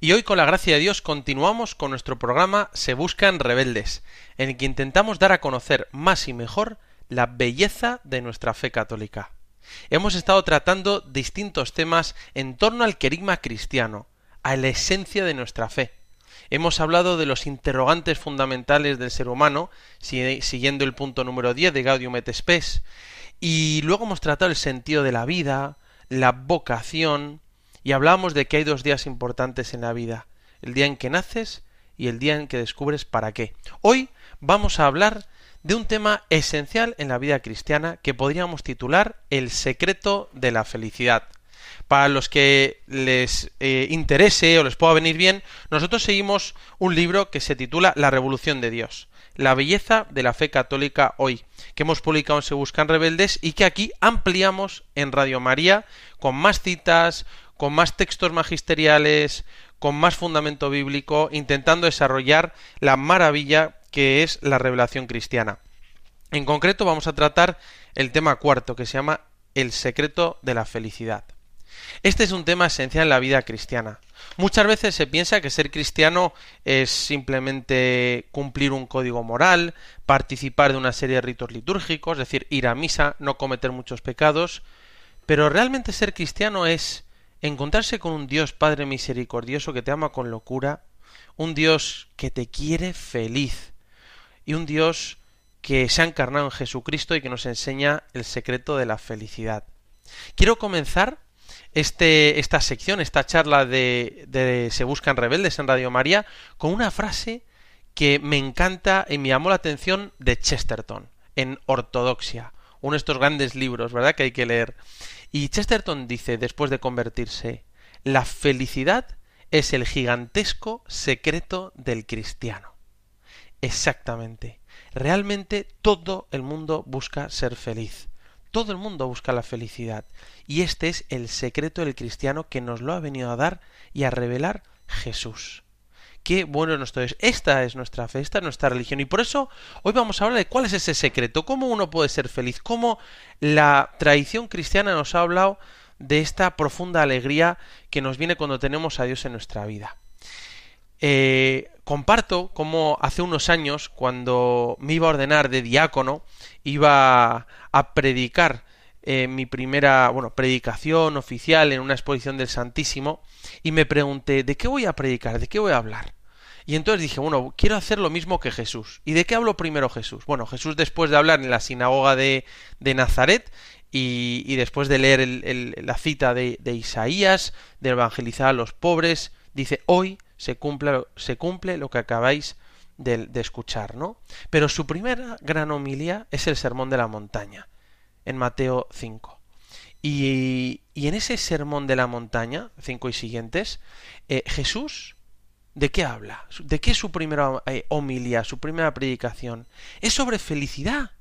y hoy con la gracia de Dios continuamos con nuestro programa Se Buscan Rebeldes, en el que intentamos dar a conocer más y mejor la belleza de nuestra fe católica. Hemos estado tratando distintos temas en torno al querigma cristiano, a la esencia de nuestra fe. Hemos hablado de los interrogantes fundamentales del ser humano, siguiendo el punto número 10 de Gaudium et Spes, y luego hemos tratado el sentido de la vida, la vocación, y hablamos de que hay dos días importantes en la vida, el día en que naces y el día en que descubres para qué. Hoy vamos a hablar de un tema esencial en la vida cristiana que podríamos titular El secreto de la felicidad. Para los que les eh, interese o les pueda venir bien, nosotros seguimos un libro que se titula La Revolución de Dios la belleza de la fe católica hoy, que hemos publicado en Se Buscan Rebeldes y que aquí ampliamos en Radio María con más citas, con más textos magisteriales, con más fundamento bíblico, intentando desarrollar la maravilla que es la revelación cristiana. En concreto vamos a tratar el tema cuarto, que se llama el secreto de la felicidad. Este es un tema esencial en la vida cristiana. Muchas veces se piensa que ser cristiano es simplemente cumplir un código moral, participar de una serie de ritos litúrgicos, es decir, ir a misa, no cometer muchos pecados, pero realmente ser cristiano es encontrarse con un Dios Padre misericordioso que te ama con locura, un Dios que te quiere feliz y un Dios que se ha encarnado en Jesucristo y que nos enseña el secreto de la felicidad. Quiero comenzar este, esta sección, esta charla de, de Se Buscan Rebeldes en Radio María, con una frase que me encanta y me llamó la atención de Chesterton, en Ortodoxia, uno de estos grandes libros, ¿verdad?, que hay que leer. Y Chesterton dice, después de convertirse, la felicidad es el gigantesco secreto del cristiano. Exactamente. Realmente todo el mundo busca ser feliz. Todo el mundo busca la felicidad. Y este es el secreto del cristiano que nos lo ha venido a dar y a revelar Jesús. Qué bueno es nuestro Esta es nuestra fe, esta es nuestra religión. Y por eso hoy vamos a hablar de cuál es ese secreto, cómo uno puede ser feliz, cómo la tradición cristiana nos ha hablado de esta profunda alegría que nos viene cuando tenemos a Dios en nuestra vida. Eh, comparto cómo hace unos años, cuando me iba a ordenar de diácono, iba a predicar eh, mi primera bueno, predicación oficial en una exposición del Santísimo y me pregunté ¿de qué voy a predicar? ¿de qué voy a hablar? Y entonces dije, bueno, quiero hacer lo mismo que Jesús. ¿Y de qué habló primero Jesús? Bueno, Jesús después de hablar en la sinagoga de, de Nazaret y, después de leer la cita de, Isaías, de evangelizar a los pobres, dice, hoy se cumple, se cumple lo que acabáis de, de escuchar, ¿no? Pero su primera gran homilía es el Sermón de la Montaña en Mateo 5. Y, y en ese sermón de la montaña, 5 y siguientes, eh, Jesús, ¿de qué habla? ¿De qué es su primera eh, homilía, su primera predicación? Es sobre felicidad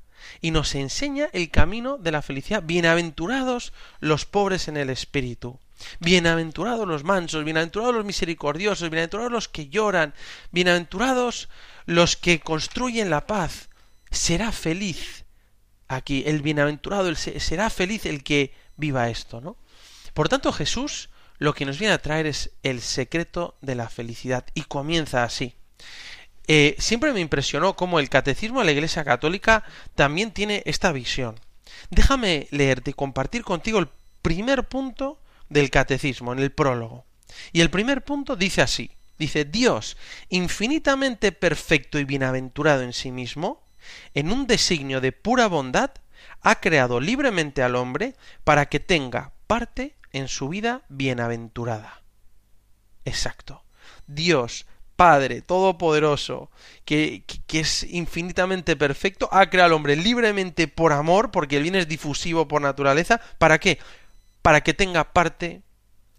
y nos enseña el camino de la felicidad. Bienaventurados los pobres en el espíritu. Bienaventurados los mansos, bienaventurados los misericordiosos, bienaventurados los que lloran, bienaventurados los que construyen la paz. Será feliz aquí, el bienaventurado, será feliz el que viva esto, ¿no? Por tanto, Jesús lo que nos viene a traer es el secreto de la felicidad y comienza así. Eh, siempre me impresionó cómo el catecismo de la Iglesia Católica también tiene esta visión. Déjame leerte y compartir contigo el primer punto del catecismo, en el prólogo. Y el primer punto dice así, dice, Dios, infinitamente perfecto y bienaventurado en sí mismo, en un designio de pura bondad, ha creado libremente al hombre para que tenga parte en su vida bienaventurada. Exacto. Dios, Padre Todopoderoso, que, que, es infinitamente perfecto, ha creado al hombre libremente por amor, porque el bien es difusivo por naturaleza. ¿Para qué? Para que tenga parte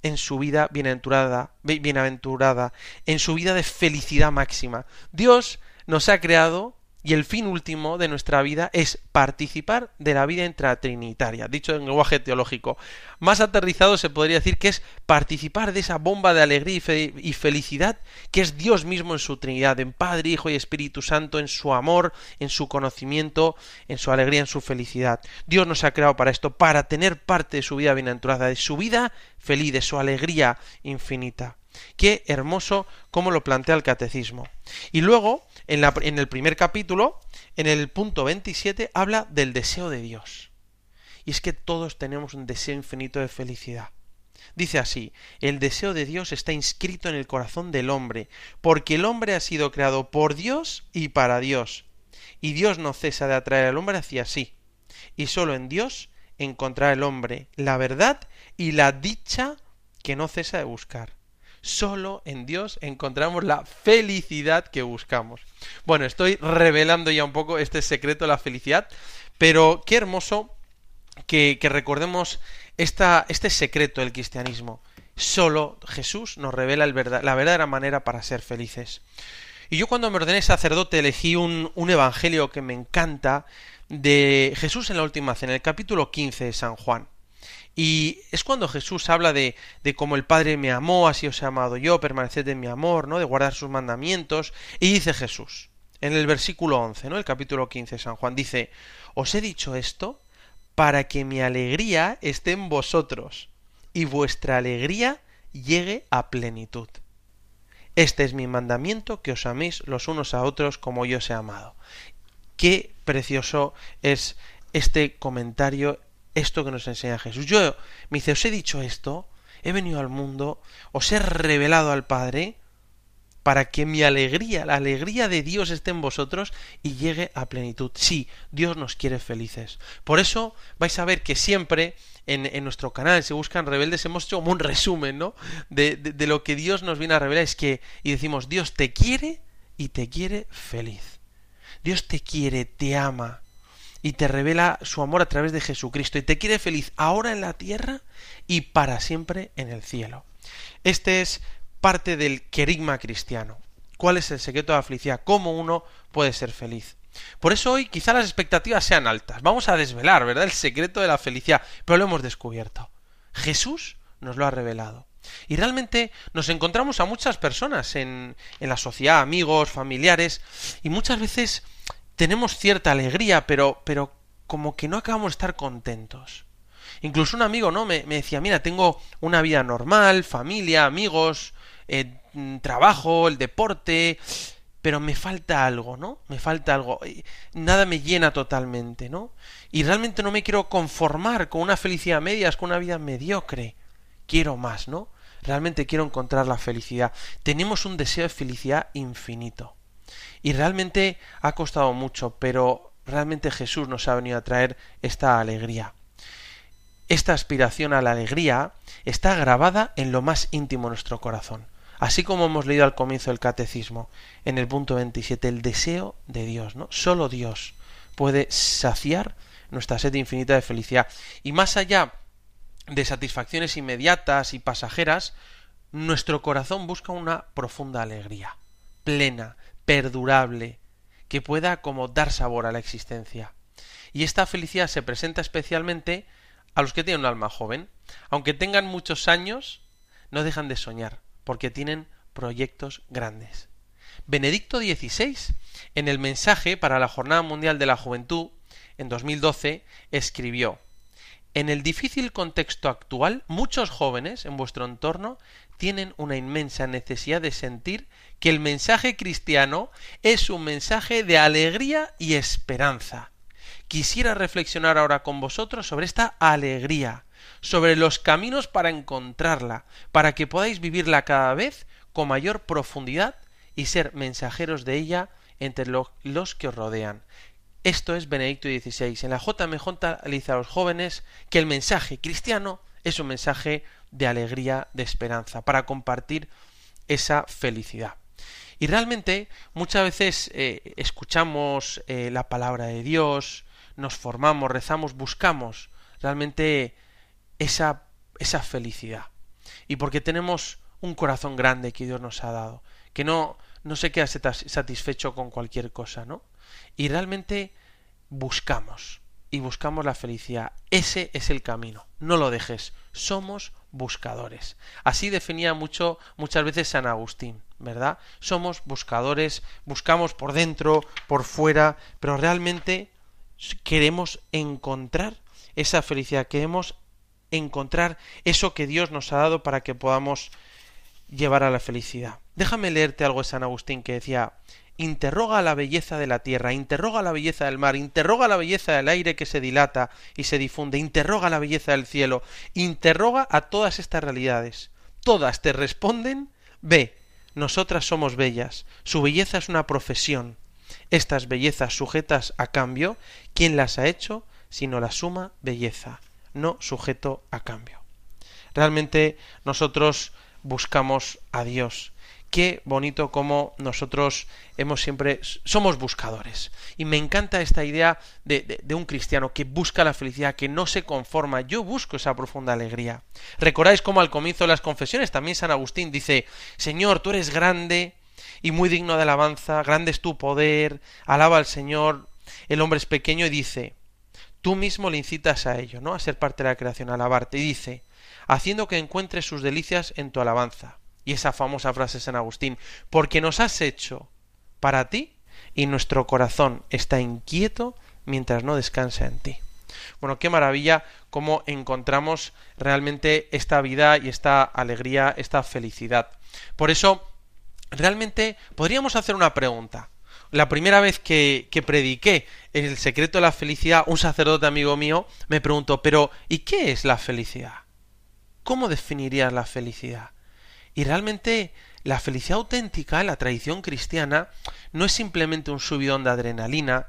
en su vida bienaventurada, bienaventurada, en su vida de felicidad máxima. Dios nos ha creado y el fin último de nuestra vida es participar de la vida intratrinitaria, dicho en lenguaje teológico. Más aterrizado se podría decir que es participar de esa bomba de alegría y felicidad que es Dios mismo en su Trinidad, en Padre, Hijo y Espíritu Santo, en su amor, en su conocimiento, en su alegría, en su felicidad. Dios nos ha creado para esto, para tener parte de su vida bienaventurada, de su vida feliz, de su alegría infinita. Qué hermoso cómo lo plantea el catecismo. Y luego, en, el primer capítulo, en el punto 27, habla del deseo de Dios. Y es que todos tenemos un deseo infinito de felicidad. Dice así, el deseo de Dios está inscrito en el corazón del hombre, porque el hombre ha sido creado por Dios y para Dios. Y Dios no cesa de atraer al hombre hacia sí. Y sólo en Dios encontrará el hombre la verdad y la dicha que no cesa de buscar. Solo en Dios encontramos la felicidad que buscamos. Bueno, estoy revelando ya un poco este secreto de la felicidad, pero qué hermoso que, recordemos esta, este secreto del cristianismo. Solo Jesús nos revela el la verdadera manera para ser felices. Y yo cuando me ordené sacerdote elegí un, un evangelio que me encanta de Jesús en la última cena, en el capítulo 15 de San Juan. Y es cuando Jesús habla de, de cómo el Padre me amó, así os he amado yo, permaneced en mi amor, ¿no? De guardar sus mandamientos. Y dice Jesús, en el versículo 11, ¿no? El capítulo 15 de San Juan, dice, os he dicho esto para que mi alegría esté en vosotros y vuestra alegría llegue a plenitud. Este es mi mandamiento, que os améis los unos a otros como yo os he amado. Qué precioso es este comentario esto que nos enseña Jesús. Yo, me dice, os he dicho esto, he venido al mundo, os he revelado al Padre, para que mi alegría, la alegría de Dios esté en vosotros y llegue a plenitud. Sí, Dios nos quiere felices. Por eso vais a ver que siempre en, nuestro canal, se buscan rebeldes, hemos hecho como un resumen, ¿no? De, de lo que Dios nos viene a revelar. Es que, y decimos, Dios te quiere y te quiere feliz. Dios te quiere, te ama, y te revela su amor a través de Jesucristo y te quiere feliz ahora en la tierra y para siempre en el cielo. Este es parte del querigma cristiano. ¿Cuál es el secreto de la felicidad? ¿Cómo uno puede ser feliz? Por eso hoy quizá las expectativas sean altas. Vamos a desvelar, ¿verdad?, el secreto de la felicidad, pero lo hemos descubierto. Jesús nos lo ha revelado. Y realmente nos encontramos a muchas personas en, en la sociedad, amigos, familiares, y muchas veces tenemos cierta alegría, pero, pero como que no acabamos de estar contentos. Incluso un amigo, ¿no? Me, decía, mira, tengo una vida normal, familia, amigos, eh, trabajo, el deporte, pero me falta algo, ¿no? Me falta algo. Nada me llena totalmente, ¿no? Y realmente no me quiero conformar con una felicidad medias, con una vida mediocre. Quiero más, ¿no? Realmente quiero encontrar la felicidad. Tenemos un deseo de felicidad infinito. Y realmente ha costado mucho, pero realmente Jesús nos ha venido a traer esta alegría. Esta aspiración a la alegría está grabada en lo más íntimo de nuestro corazón. Así como hemos leído al comienzo del catecismo, en el punto 27, el deseo de Dios, ¿no? Solo Dios puede saciar nuestra sed infinita de felicidad. Y más allá de satisfacciones inmediatas y pasajeras, nuestro corazón busca una profunda alegría, plena, perdurable, que pueda como dar sabor a la existencia. Y esta felicidad se presenta especialmente a los que tienen un alma joven. Aunque tengan muchos años, no dejan de soñar, porque tienen proyectos grandes. Benedicto XVI, en el mensaje para la Jornada Mundial de la Juventud, en 2012, escribió En el difícil contexto actual, muchos jóvenes en vuestro entorno tienen una inmensa necesidad de sentir que el mensaje cristiano es un mensaje de alegría y esperanza. Quisiera reflexionar ahora con vosotros sobre esta alegría, sobre los caminos para encontrarla, para que podáis vivirla cada vez con mayor profundidad y ser mensajeros de ella entre los que os rodean. Esto es Benedicto XVI. En la JMJ le dice a los jóvenes que el mensaje cristiano es un mensaje de alegría, de esperanza, para compartir esa felicidad. Y realmente muchas veces eh, escuchamos eh, la palabra de Dios, nos formamos, rezamos, buscamos realmente esa, esa felicidad. Y porque tenemos un corazón grande que Dios nos ha dado, que no, no se queda satisfecho con cualquier cosa, ¿no? Y realmente buscamos y buscamos la felicidad. Ese es el camino. No lo dejes. Somos buscadores. Así definía mucho muchas veces San Agustín, ¿verdad? Somos buscadores, buscamos por dentro, por fuera, pero realmente queremos encontrar esa felicidad, queremos encontrar eso que Dios nos ha dado para que podamos llevar a la felicidad. Déjame leerte algo de San Agustín que decía interroga la belleza de la tierra, interroga la belleza del mar, interroga la belleza del aire que se dilata y se difunde, interroga la belleza del cielo, interroga a todas estas realidades. Todas te responden, ve, nosotras somos bellas, su belleza es una profesión. Estas bellezas sujetas a cambio, ¿quién las ha hecho? Sino la suma belleza, no sujeto a cambio. Realmente nosotros buscamos a Dios, qué bonito como nosotros hemos siempre somos buscadores. Y me encanta esta idea de, un cristiano que busca la felicidad que no se conforma. Yo busco esa profunda alegría. Recordáis cómo al comienzo de las confesiones también San Agustín dice Señor tú eres grande y muy digno de alabanza grande es tu poder alaba al Señor el hombre es pequeño y dice tú mismo le incitas a ello no a ser parte de la creación a alabarte y dice haciendo que encuentres sus delicias en tu alabanza y esa famosa frase de San Agustín, porque nos has hecho para ti y nuestro corazón está inquieto mientras no descansa en ti. Bueno, qué maravilla cómo encontramos realmente esta vida y esta alegría, esta felicidad. Por eso, realmente podríamos hacer una pregunta. La primera vez que, que prediqué el secreto de la felicidad, un sacerdote amigo mío me preguntó, pero ¿y qué es la felicidad? ¿Cómo definirías la felicidad? Y realmente la felicidad auténtica, la tradición cristiana, no es simplemente un subidón de adrenalina,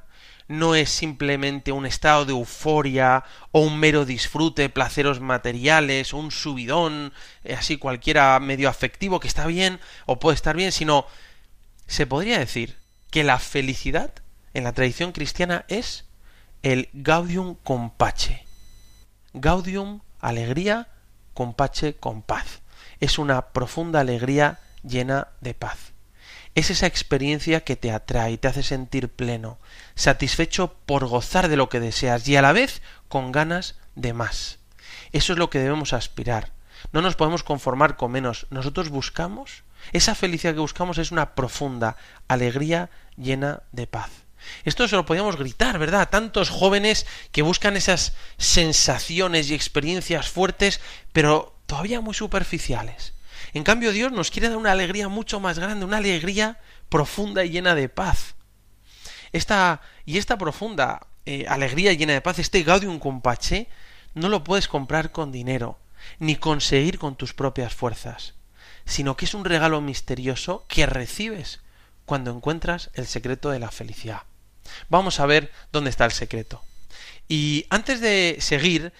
no es simplemente un estado de euforia o un mero disfrute, placeros materiales, o un subidón, eh, así cualquiera medio afectivo que está bien o puede estar bien, sino se podría decir que la felicidad en la tradición cristiana es el gaudium compache. Gaudium, alegría, compache, con paz es una profunda alegría llena de paz. Es esa experiencia que te atrae, te hace sentir pleno, satisfecho por gozar de lo que deseas y a la vez con ganas de más. Eso es lo que debemos aspirar. No nos podemos conformar con menos. Nosotros buscamos, esa felicidad que buscamos es una profunda alegría llena de paz. Esto se lo podíamos gritar, ¿verdad? Tantos jóvenes que buscan esas sensaciones y experiencias fuertes, pero todavía muy superficiales. En cambio, Dios nos quiere dar una alegría mucho más grande, una alegría profunda y llena de paz. Esta, y esta profunda eh, alegría llena de paz, este gaudium compache, no lo puedes comprar con dinero, ni conseguir con tus propias fuerzas, sino que es un regalo misterioso que recibes cuando encuentras el secreto de la felicidad. Vamos a ver dónde está el secreto. Y antes de seguir,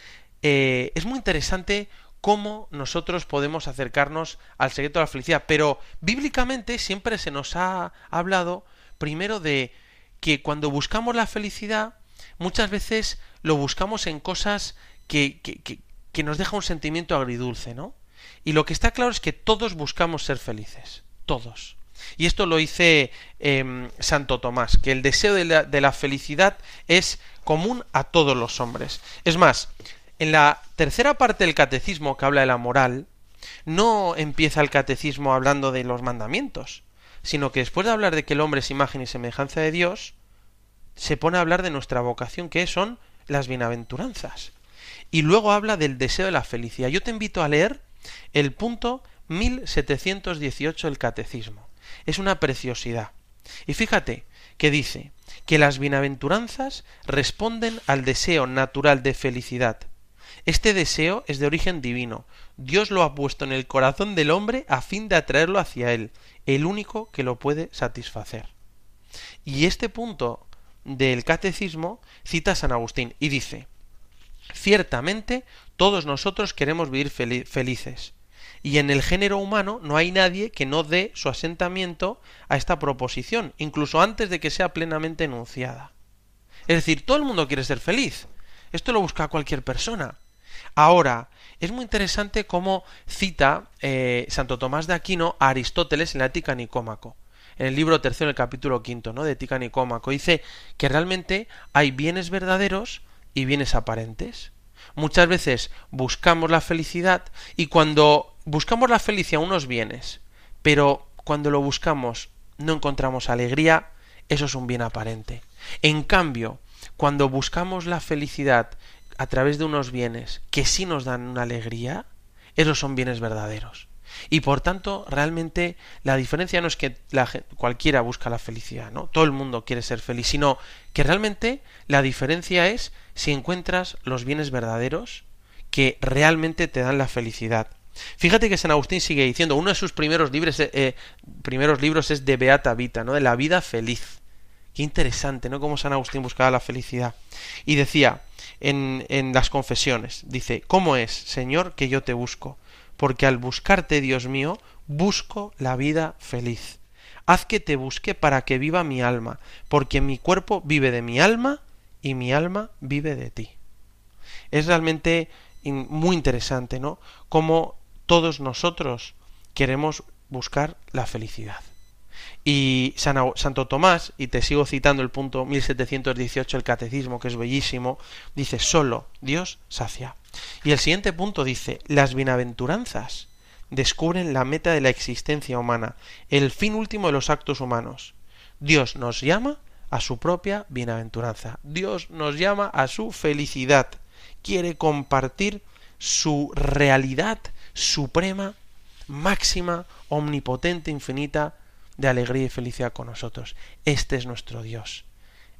eh, es muy interesante cómo nosotros podemos acercarnos al secreto de la felicidad. Pero bíblicamente siempre se nos ha hablado primero de que cuando buscamos la felicidad, muchas veces lo buscamos en cosas que, que, que, nos deja un sentimiento agridulce, ¿no? Y lo que está claro es que todos buscamos ser felices, todos. Y esto lo dice em, Santo Tomás, que el deseo de la, de la felicidad es común a todos los hombres. Es más, en la tercera parte del catecismo que habla de la moral, no empieza el catecismo hablando de los mandamientos, sino que después de hablar de que el hombre es imagen y semejanza de Dios, se pone a hablar de nuestra vocación, que son las bienaventuranzas. Y luego habla del deseo de la felicidad. Yo te invito a leer el punto 1718 del catecismo. Es una preciosidad. Y fíjate que dice que las bienaventuranzas responden al deseo natural de felicidad este deseo es de origen divino. Dios lo ha puesto en el corazón del hombre a fin de atraerlo hacia él, el único que lo puede satisfacer. Y este punto del catecismo cita a San Agustín y dice Ciertamente todos nosotros queremos vivir felices, y en el género humano no hay nadie que no dé su asentamiento a esta proposición, incluso antes de que sea plenamente enunciada. Es decir, todo el mundo quiere ser feliz. Esto lo busca cualquier persona. Ahora, es muy interesante cómo cita eh, Santo Tomás de Aquino a Aristóteles en la Ética Nicómaco. en el libro tercero, el capítulo quinto, ¿no? De Tica Nicómaco. Dice que realmente hay bienes verdaderos y bienes aparentes. Muchas veces buscamos la felicidad y cuando buscamos la felicidad unos bienes, pero cuando lo buscamos no encontramos alegría, eso es un bien aparente. En cambio, cuando buscamos la felicidad a través de unos bienes que sí nos dan una alegría, esos son bienes verdaderos. Y por tanto, realmente la diferencia no es que la, cualquiera busca la felicidad, ¿no? Todo el mundo quiere ser feliz, sino que realmente la diferencia es si encuentras los bienes verdaderos que realmente te dan la felicidad. Fíjate que San Agustín sigue diciendo, uno de sus primeros, libros, eh, eh, primeros libros es de Beata Vita, ¿no? De la vida feliz. Qué interesante, ¿no? Cómo San Agustín buscaba la felicidad. Y decía en, las confesiones, dice, ¿cómo es, Señor, que yo te busco? Porque al buscarte, Dios mío, busco la vida feliz. Haz que te busque para que viva mi alma, porque mi cuerpo vive de mi alma y mi alma vive de ti. Es realmente muy interesante, ¿no? Cómo todos nosotros queremos buscar la felicidad. Y Santo Tomás, y te sigo citando el punto 1718 del Catecismo, que es bellísimo, dice, solo Dios sacia. Y el siguiente punto dice, las bienaventuranzas descubren la meta de la existencia humana, el fin último de los actos humanos. Dios nos llama a su propia bienaventuranza. Dios nos llama a su felicidad. Quiere compartir su realidad suprema, máxima, omnipotente, infinita, de alegría y felicidad con nosotros. Este es nuestro Dios.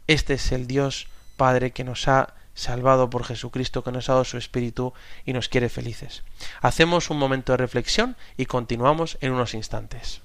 Este es el Dios Padre que nos ha salvado por Jesucristo, que nos ha dado su Espíritu y nos quiere felices. Hacemos un momento de reflexión y continuamos en unos instantes.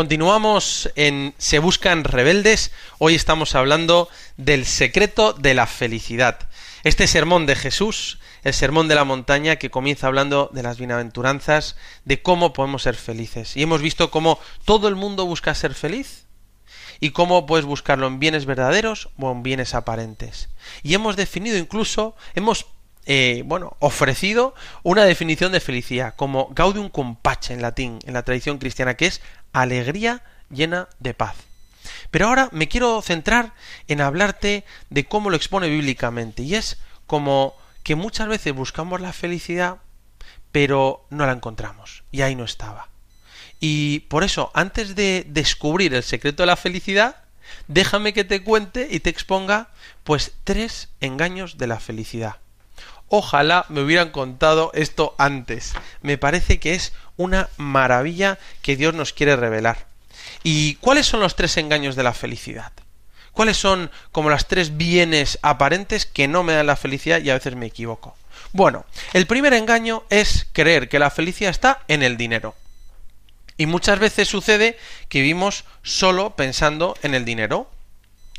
Continuamos en Se buscan rebeldes. Hoy estamos hablando del secreto de la felicidad. Este sermón de Jesús, el sermón de la montaña, que comienza hablando de las bienaventuranzas, de cómo podemos ser felices. Y hemos visto cómo todo el mundo busca ser feliz y cómo puedes buscarlo en bienes verdaderos o en bienes aparentes. Y hemos definido incluso, hemos eh, bueno, ofrecido una definición de felicidad como gaudium cum pace en latín, en la tradición cristiana, que es alegría llena de paz. Pero ahora me quiero centrar en hablarte de cómo lo expone bíblicamente, y es como que muchas veces buscamos la felicidad, pero no la encontramos, y ahí no estaba. Y por eso, antes de descubrir el secreto de la felicidad, déjame que te cuente y te exponga pues tres engaños de la felicidad. Ojalá me hubieran contado esto antes. Me parece que es una maravilla que Dios nos quiere revelar. ¿Y cuáles son los tres engaños de la felicidad? ¿Cuáles son como las tres bienes aparentes que no me dan la felicidad y a veces me equivoco? Bueno, el primer engaño es creer que la felicidad está en el dinero. Y muchas veces sucede que vivimos solo pensando en el dinero.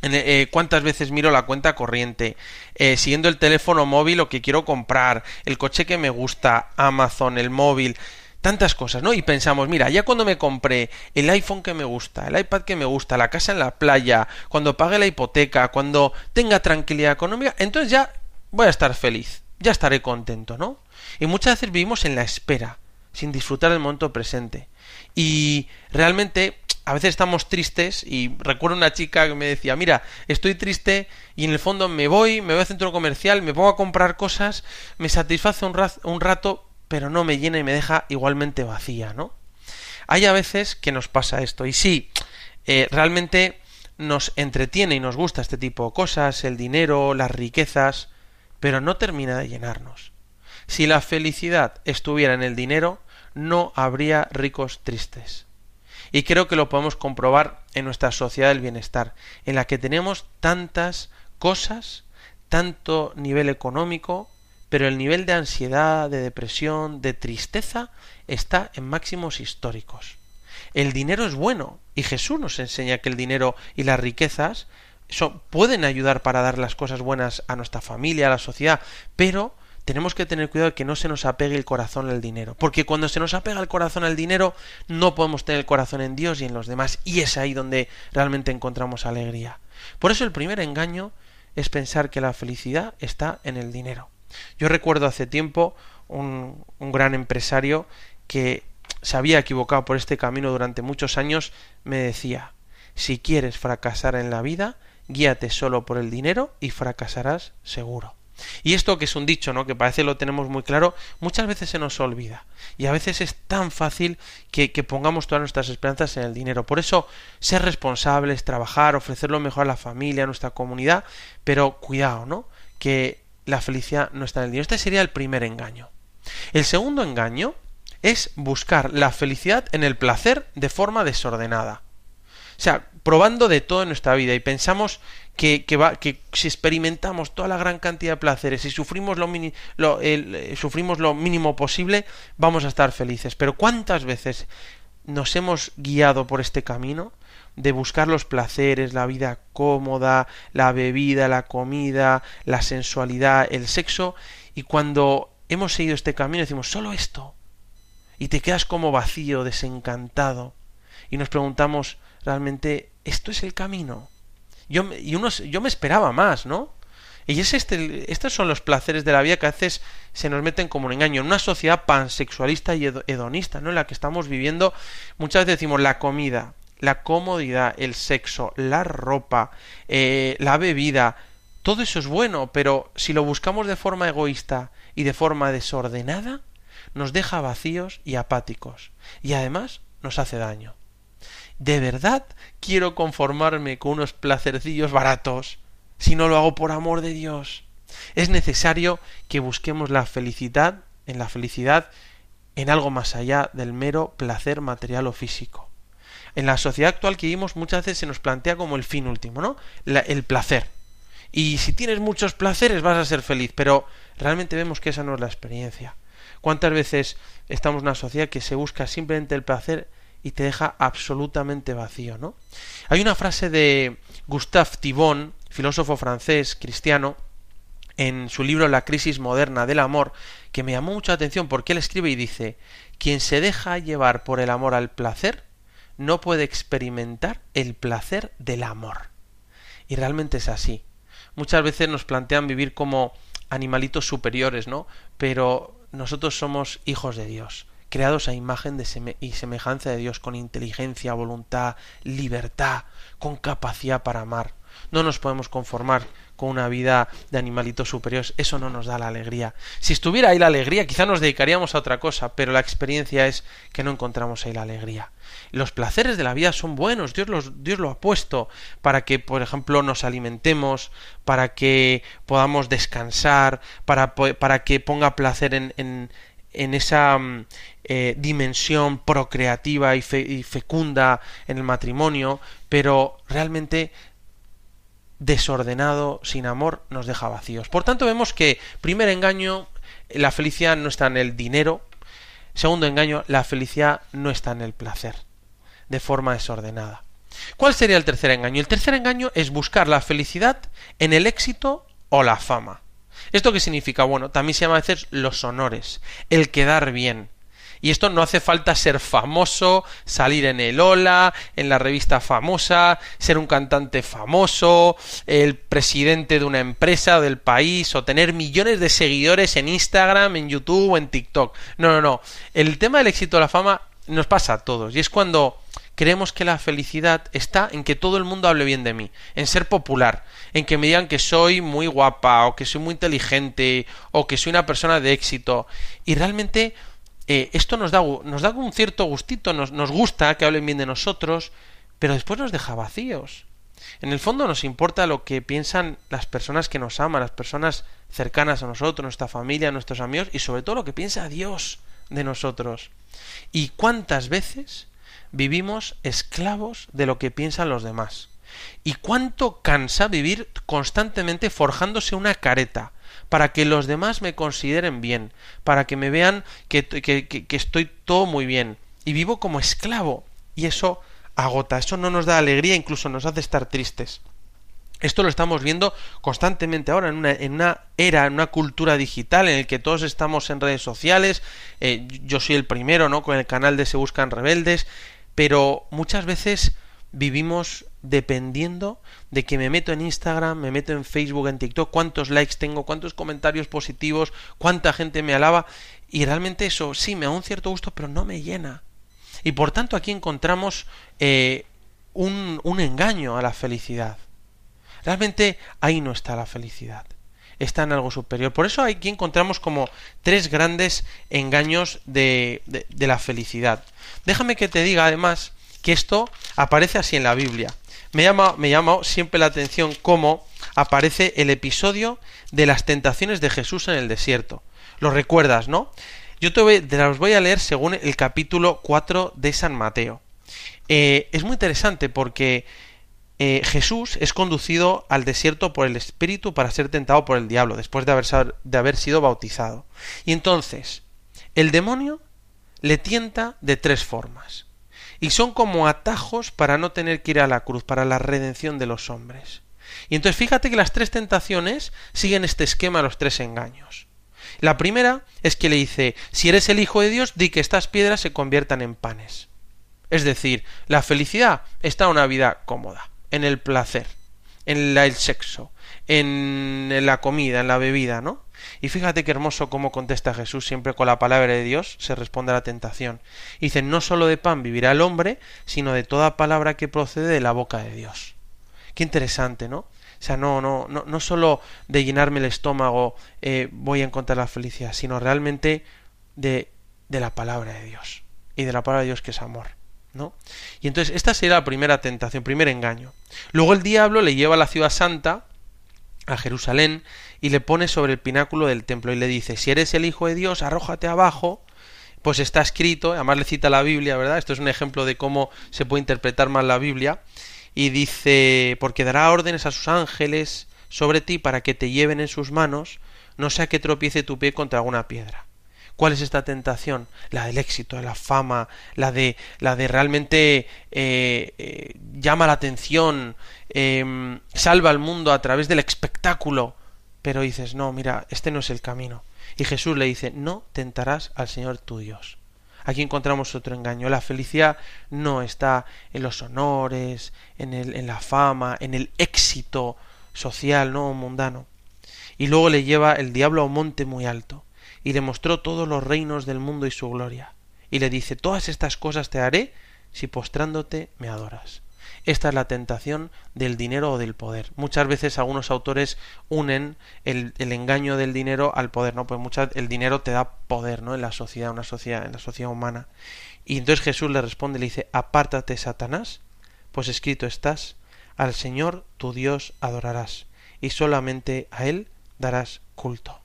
Eh, ¿Cuántas veces miro la cuenta corriente? Eh, siguiendo el teléfono móvil lo que quiero comprar, el coche que me gusta, Amazon, el móvil, tantas cosas, ¿no? Y pensamos, mira, ya cuando me compré el iPhone que me gusta, el iPad que me gusta, la casa en la playa, cuando pague la hipoteca, cuando tenga tranquilidad económica, entonces ya voy a estar feliz, ya estaré contento, ¿no? Y muchas veces vivimos en la espera, sin disfrutar del momento presente. Y realmente a veces estamos tristes y recuerdo una chica que me decía, mira, estoy triste y en el fondo me voy, me voy al centro comercial, me pongo a comprar cosas, me satisface un, un rato, pero no me llena y me deja igualmente vacía, ¿no? Hay a veces que nos pasa esto y sí, eh, realmente nos entretiene y nos gusta este tipo de cosas, el dinero, las riquezas, pero no termina de llenarnos. Si la felicidad estuviera en el dinero, no habría ricos tristes. Y creo que lo podemos comprobar en nuestra sociedad del bienestar, en la que tenemos tantas cosas, tanto nivel económico, pero el nivel de ansiedad, de depresión, de tristeza está en máximos históricos. El dinero es bueno y Jesús nos enseña que el dinero y las riquezas pueden ayudar para dar las cosas buenas a nuestra familia, a la sociedad, pero tenemos que tener cuidado de que no se nos apegue el corazón al dinero, porque cuando se nos apega el corazón al dinero no podemos tener el corazón en Dios y en los demás, y es ahí donde realmente encontramos alegría. Por eso el primer engaño es pensar que la felicidad está en el dinero. Yo recuerdo hace tiempo un, un gran empresario que se había equivocado por este camino durante muchos años, me decía, si quieres fracasar en la vida, guíate solo por el dinero y fracasarás seguro. Y esto que es un dicho, ¿no? Que parece lo tenemos muy claro, muchas veces se nos olvida. Y a veces es tan fácil que, que pongamos todas nuestras esperanzas en el dinero. Por eso, ser responsables, trabajar, ofrecer lo mejor a la familia, a nuestra comunidad, pero cuidado, ¿no? Que la felicidad no está en el dinero. Este sería el primer engaño. El segundo engaño es buscar la felicidad en el placer de forma desordenada. O sea, probando de todo en nuestra vida y pensamos que, va, que si experimentamos toda la gran cantidad de placeres y sufrimos lo, lo eh, sufrimos lo mínimo posible, vamos a estar felices. Pero ¿cuántas veces nos hemos guiado por este camino de buscar los placeres, la vida cómoda, la bebida, la comida, la sensualidad, el sexo, y cuando hemos seguido este camino decimos solo esto, y te quedas como vacío, desencantado, y nos preguntamos realmente, ¿esto es el camino? Yo, y uno, yo me esperaba más, ¿no? Y es este, estos son los placeres de la vida que a veces se nos meten como un engaño. En una sociedad pansexualista y hedonista, ¿no? En la que estamos viviendo, muchas veces decimos la comida, la comodidad, el sexo, la ropa, eh, la bebida, todo eso es bueno, pero si lo buscamos de forma egoísta y de forma desordenada, nos deja vacíos y apáticos, y además nos hace daño. ¿De verdad quiero conformarme con unos placercillos baratos si no lo hago por amor de Dios? Es necesario que busquemos la felicidad en la felicidad en algo más allá del mero placer material o físico. En la sociedad actual que vivimos muchas veces se nos plantea como el fin último, ¿no? el placer. Y si tienes muchos placeres vas a ser feliz, pero realmente vemos que esa no es la experiencia. ¿Cuántas veces estamos en una sociedad que se busca simplemente el placer y te deja absolutamente vacío, ¿no? Hay una frase de Gustave Thibon, filósofo francés cristiano, en su libro La crisis moderna del amor, que me llamó mucha atención porque él escribe y dice, quien se deja llevar por el amor al placer, no puede experimentar el placer del amor. Y realmente es así. Muchas veces nos plantean vivir como animalitos superiores, ¿no? Pero nosotros somos hijos de Dios, creados a imagen de y semejanza de Dios, con inteligencia, voluntad, libertad, con capacidad para amar. No nos podemos conformar con una vida de animalitos superiores, eso no nos da la alegría. Si estuviera ahí la alegría, quizá nos dedicaríamos a otra cosa, pero la experiencia es que no encontramos ahí la alegría. Los placeres de la vida son buenos, Dios, los, Dios lo ha puesto para que, por ejemplo, nos alimentemos, para que podamos descansar, para, para que ponga placer en, en, esa mm, eh, dimensión procreativa y, y fecunda en el matrimonio, pero realmente desordenado, sin amor, nos deja vacíos. Por tanto, vemos que, primer engaño, la felicidad no está en el dinero. Segundo engaño, la felicidad no está en el placer, de forma desordenada. ¿Cuál sería el tercer engaño? El tercer engaño es buscar la felicidad en el éxito o la fama. ¿Esto qué significa? Bueno, también se llama a veces los honores, el quedar bien, y esto no hace falta ser famoso, salir en el Ola, en la revista famosa, ser un cantante famoso, el presidente de una empresa o del país, o tener millones de seguidores en Instagram, en YouTube o en TikTok. No, no, no. El tema del éxito de la fama nos pasa a todos. Y es cuando creemos que la felicidad está en que todo el mundo hable bien de mí, en ser popular, en que me digan que soy muy guapa, o que soy muy inteligente, o que soy una persona de éxito. Y realmente eh, esto nos da, nos da un cierto gustito, nos, nos gusta que hablen bien de nosotros, pero después nos deja vacíos. En el fondo nos importa lo que piensan las personas que nos aman, las personas cercanas a nosotros, nuestra familia, nuestros amigos y sobre todo lo que piensa Dios de nosotros. ¿Y cuántas veces vivimos esclavos de lo que piensan los demás? ¿Y cuánto cansa vivir constantemente forjándose una careta para que los demás me consideren bien, para que me vean que, que, que estoy todo muy bien? Y vivo como esclavo. Y eso agota, eso no nos da alegría, incluso nos hace estar tristes. Esto lo estamos viendo constantemente ahora en una, en una, era, en una cultura digital en el que todos estamos en redes sociales. Eh, yo soy el primero, ¿no? Con el canal de Se Buscan Rebeldes. Pero muchas veces vivimos dependiendo de que me meto en Instagram, me meto en Facebook, en TikTok, cuántos likes tengo, cuántos comentarios positivos, cuánta gente me alaba. Y realmente eso sí me da un cierto gusto, pero no me llena. Y por tanto aquí encontramos eh, un, un engaño a la felicidad. Realmente ahí no está la felicidad. Está en algo superior. Por eso aquí encontramos como tres grandes engaños de, de, la felicidad. Déjame que te diga además que esto aparece así en la Biblia. Me llama, me llama siempre la atención cómo aparece el episodio de las tentaciones de Jesús en el desierto. Lo recuerdas, ¿no? Yo te, voy, las voy a leer según el capítulo 4 de San Mateo. Eh, es muy interesante porque eh, Jesús es conducido al desierto por el Espíritu para ser tentado por el diablo, después de haber, de haber sido bautizado. Y entonces, el demonio le tienta de tres formas. Y son como atajos para no tener que ir a la cruz, para la redención de los hombres. Y entonces fíjate que las tres tentaciones siguen este esquema, los tres engaños. La primera es que le dice, si eres el Hijo de Dios, di que estas piedras se conviertan en panes. Es decir, la felicidad está en una vida cómoda, en el placer, en el sexo, en la comida, en la bebida, ¿no? Y fíjate qué hermoso cómo contesta Jesús siempre con la palabra de Dios, se responde a la tentación. dice, no solo de pan vivirá el hombre, sino de toda palabra que procede de la boca de Dios. Qué interesante, ¿no? O sea, no, no, no, no solo de llenarme el estómago eh, voy a encontrar la felicidad, sino realmente de, de la palabra de Dios. Y de la palabra de Dios que es amor. Y entonces esta sería la primera tentación, primer engaño. Luego el diablo le lleva a la ciudad santa, a Jerusalén, y le pone sobre el pináculo del templo y le dice, si eres el Hijo de Dios, arrójate abajo, pues está escrito, además le cita la Biblia, ¿verdad? Esto es un ejemplo de cómo se puede interpretar mal la Biblia, y dice, porque dará órdenes a sus ángeles sobre ti para que te lleven en sus manos, no sea que tropiece tu pie contra alguna piedra. ¿Cuál es esta tentación? La del éxito, la fama, la de, la de realmente eh, eh, llama la atención, eh, salva al mundo a través del espectáculo. Pero dices, no, mira, este no es el camino. Y Jesús le dice, no tentarás al Señor tu Dios. Aquí encontramos otro engaño. La felicidad no está en los honores, en, el, en la fama, en el éxito social, no mundano. Y luego le lleva el diablo a un monte muy alto, y le mostró todos los reinos del mundo y su gloria. Y le dice, todas estas cosas te haré si postrándote me adoras. Esta es la tentación del dinero o del poder. Muchas veces algunos autores unen el, engaño del dinero al poder, ¿no? Pues muchas, el dinero te da poder, ¿no? En la sociedad, una sociedad, en la sociedad humana. Y entonces Jesús le responde, le dice, apártate, Satanás, pues escrito estás, al Señor tu Dios adorarás, y solamente a Él darás culto.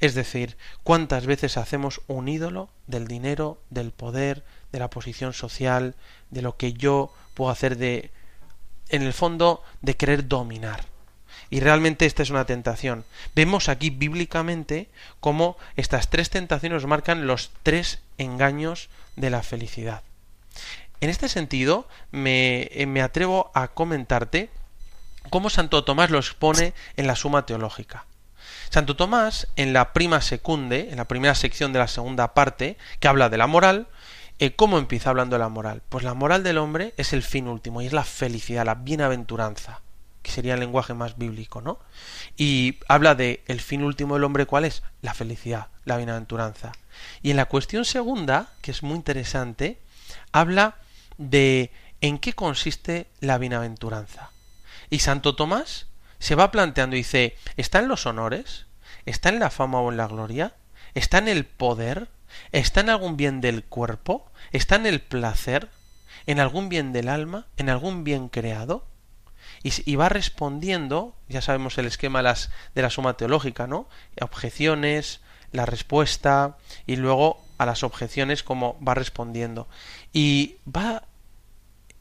Es decir, cuántas veces hacemos un ídolo del dinero, del poder, de la posición social, de lo que yo puedo hacer de, en el fondo, de querer dominar. Y realmente esta es una tentación. Vemos aquí bíblicamente cómo estas tres tentaciones marcan los tres engaños de la felicidad. En este sentido, me, me atrevo a comentarte cómo Santo Tomás lo expone en la Suma Teológica. Santo Tomás, en la prima secunde, en la primera sección de la segunda parte, que habla de la moral, eh, ¿cómo empieza hablando de la moral? Pues la moral del hombre es el fin último y es la felicidad, la bienaventuranza, que sería el lenguaje más bíblico, ¿no? Y habla de el fin último del hombre, ¿cuál es? La felicidad, la bienaventuranza. Y en la cuestión segunda, que es muy interesante, habla de en qué consiste la bienaventuranza. Y Santo Tomás se va planteando y dice, ¿está en los honores? ¿Está en la fama o en la gloria? ¿Está en el poder? ¿Está en algún bien del cuerpo? ¿Está en el placer? ¿En algún bien del alma? ¿En algún bien creado? Y, va respondiendo, ya sabemos el esquema de, las, de la suma teológica, ¿no? Objeciones, la respuesta y luego a las objeciones como va respondiendo. Y va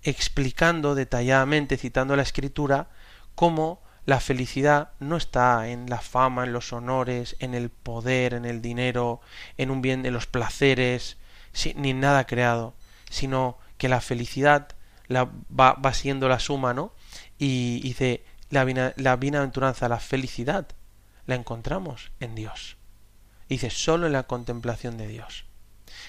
explicando detalladamente, citando la escritura, cómo la felicidad no está en la fama, en los honores, en el poder, en el dinero, en un bien, de los placeres, ni nada creado, sino que la felicidad la, va, va siendo la suma, ¿no? Y dice, la, la bienaventuranza, la felicidad, la encontramos en Dios. dice, solo en la contemplación de Dios.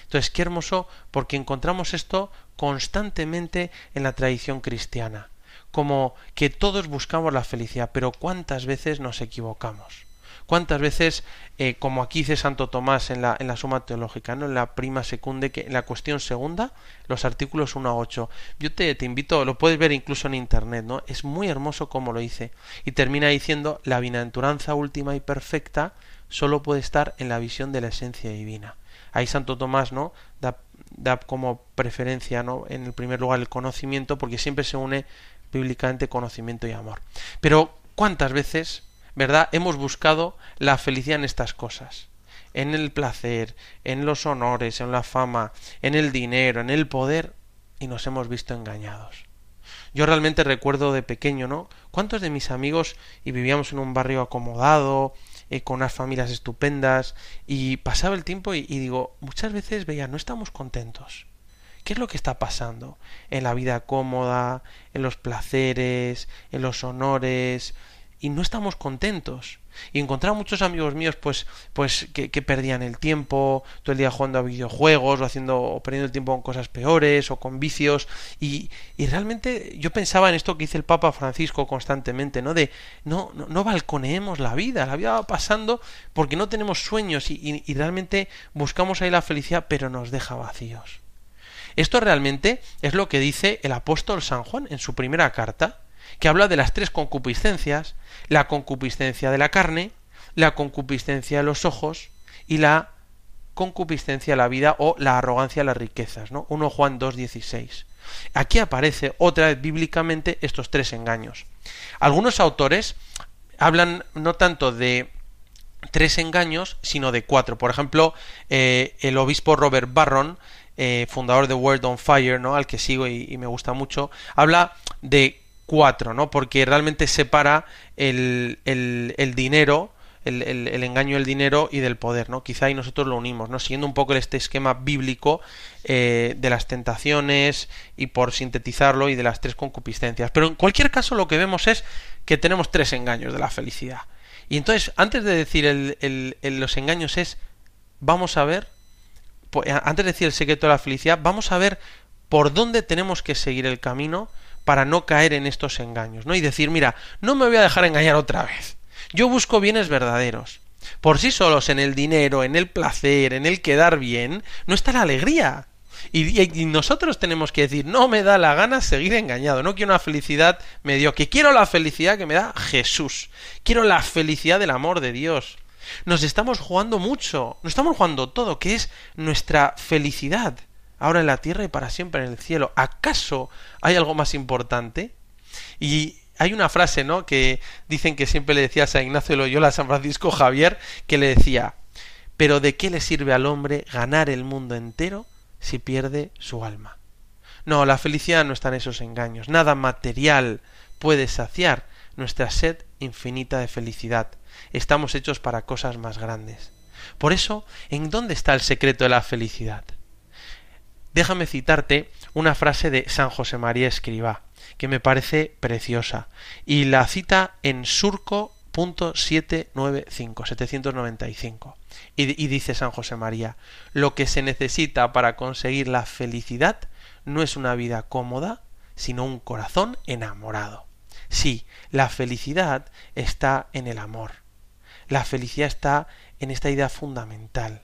Entonces, qué hermoso porque encontramos esto constantemente en la tradición cristiana, como que todos buscamos la felicidad, pero cuántas veces nos equivocamos. ¿Cuántas veces, eh, como aquí dice Santo Tomás en la, en la suma teológica, ¿no? en la prima secunde, que en la cuestión segunda, los artículos 1 a 8, yo te, te invito, lo puedes ver incluso en internet, ¿no? Es muy hermoso como lo dice. Y termina diciendo, la bienaventuranza última y perfecta solo puede estar en la visión de la esencia divina. Ahí Santo Tomás, ¿no? Da, da como preferencia, ¿no? En el primer lugar el conocimiento, porque siempre se une bíblicamente conocimiento y amor. Pero, ¿cuántas veces ¿verdad? Hemos buscado la felicidad en estas cosas, en el placer, en los honores, en la fama, en el dinero, en el poder, y nos hemos visto engañados. Yo realmente recuerdo de pequeño, ¿no? ¿Cuántos de mis amigos y vivíamos en un barrio acomodado, eh, con unas familias estupendas, y pasaba el tiempo y, y digo, muchas veces veía, no estamos contentos. ¿Qué es lo que está pasando en la vida cómoda, en los placeres, en los honores, y no estamos contentos. Y encontraba muchos amigos míos pues, pues que, perdían el tiempo, todo el día jugando a videojuegos o haciendo o perdiendo el tiempo con cosas peores o con vicios. Y, y realmente yo pensaba en esto que dice el Papa Francisco constantemente, ¿no? De no, no, no balconeemos la vida, la vida va pasando porque no tenemos sueños y, y realmente buscamos ahí la felicidad, pero nos deja vacíos. Esto realmente es lo que dice el apóstol San Juan en su primera carta que habla de las tres concupiscencias, la concupiscencia de la carne, la concupiscencia de los ojos y la concupiscencia de la vida o la arrogancia de las riquezas, ¿no? 1 Juan 2.16. Aquí aparece otra vez bíblicamente estos tres engaños. Algunos autores hablan no tanto de tres engaños, sino de cuatro. Por ejemplo, eh, el obispo Robert Barron, eh, fundador de Word on Fire, ¿no? al que sigo y, me gusta mucho, habla de cuatro, ¿no? Porque realmente separa el, el, el dinero, el, el, engaño del dinero y del poder, ¿no? Quizá ahí nosotros lo unimos, ¿no? Siguiendo un poco este esquema bíblico eh, de las tentaciones y por sintetizarlo y de las tres concupiscencias. Pero en cualquier caso lo que vemos es que tenemos tres engaños de la felicidad. Y entonces, antes de decir el, los engaños es, vamos a ver, antes de decir el secreto de la felicidad, vamos a ver por dónde tenemos que seguir el camino para no caer en estos engaños, ¿no? Y decir, mira, no me voy a dejar engañar otra vez. Yo busco bienes verdaderos. Por sí solos, en el dinero, en el placer, en el quedar bien, no está la alegría. Y, nosotros tenemos que decir, no me da la gana seguir engañado, no quiero una felicidad que quiero la felicidad que me da Jesús, quiero la felicidad del amor de Dios. Nos estamos jugando mucho, nos estamos jugando todo, que es nuestra felicidad ahora en la tierra y para siempre en el cielo. ¿Acaso hay algo más importante? Y hay una frase, ¿no? Que dicen que siempre le decía a San Ignacio de Loyola a San Francisco Javier, que le decía, pero ¿de qué le sirve al hombre ganar el mundo entero si pierde su alma? No, la felicidad no está en esos engaños. Nada material puede saciar nuestra sed infinita de felicidad. Estamos hechos para cosas más grandes. Por eso, ¿en dónde está el secreto de la felicidad? déjame citarte una frase de San José María Escribá, que me parece preciosa, y la cita en surco.795, 795. Y, y dice San José María, lo que se necesita para conseguir la felicidad no es una vida cómoda, sino un corazón enamorado. Sí, la felicidad está en el amor. La felicidad está en esta idea fundamental.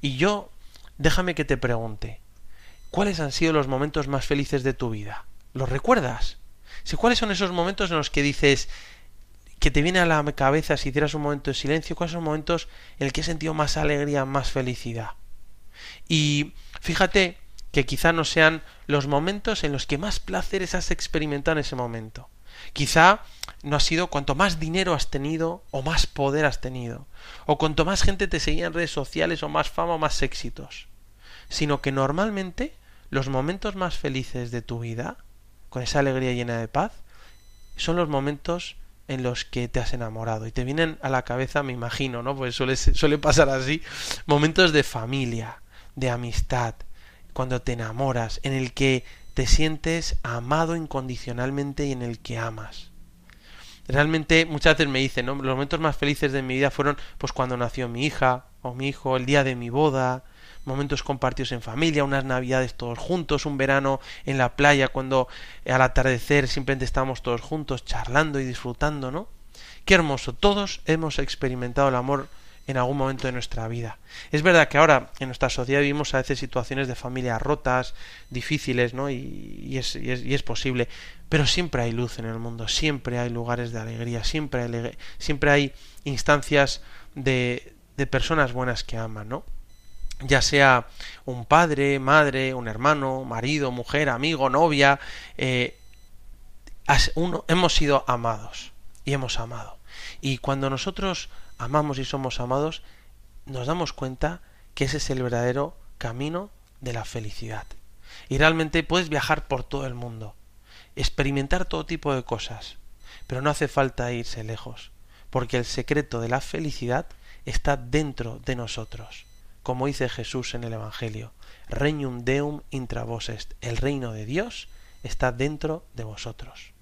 Y yo, déjame que te pregunte, ¿cuáles han sido los momentos más felices de tu vida? ¿Los recuerdas? Si cuáles son esos momentos en los que dices que te viene a la cabeza si hicieras un momento de silencio, cuáles son los momentos en el que he sentido más alegría, más felicidad. Y fíjate que quizá no sean los momentos en los que más placeres has experimentado en ese momento. Quizá no ha sido cuanto más dinero has tenido o más poder has tenido, o cuanto más gente te seguía en redes sociales o más fama o más éxitos, sino que normalmente los momentos más felices de tu vida, con esa alegría llena de paz, son los momentos en los que te has enamorado. Y te vienen a la cabeza, me imagino, ¿no? Pues suele, suele pasar así, momentos de familia, de amistad, cuando te enamoras, en el que te sientes amado incondicionalmente y en el que amas. Realmente muchas veces me dicen, ¿no? Los momentos más felices de mi vida fueron pues cuando nació mi hija o mi hijo, el día de mi boda, momentos compartidos en familia, unas navidades todos juntos, un verano en la playa cuando al atardecer simplemente estábamos todos juntos charlando y disfrutando, ¿no? Qué hermoso, todos hemos experimentado el amor en algún momento de nuestra vida. Es verdad que ahora en nuestra sociedad vivimos a veces situaciones de familias rotas, difíciles, ¿no? Y, es, y, es, y, es, posible. Pero siempre hay luz en el mundo, siempre hay lugares de alegría, siempre hay, siempre hay instancias de, de personas buenas que aman, ¿no? ya sea un padre, madre, un hermano, marido, mujer, amigo, novia, eh, uno, hemos sido amados y hemos amado. Y cuando nosotros amamos y somos amados, nos damos cuenta que ese es el verdadero camino de la felicidad. Y realmente puedes viajar por todo el mundo, experimentar todo tipo de cosas, pero no hace falta irse lejos, porque el secreto de la felicidad está dentro de nosotros, como dice Jesús en el Evangelio, Regnum Deum intra vos est, el reino de Dios está dentro de vosotros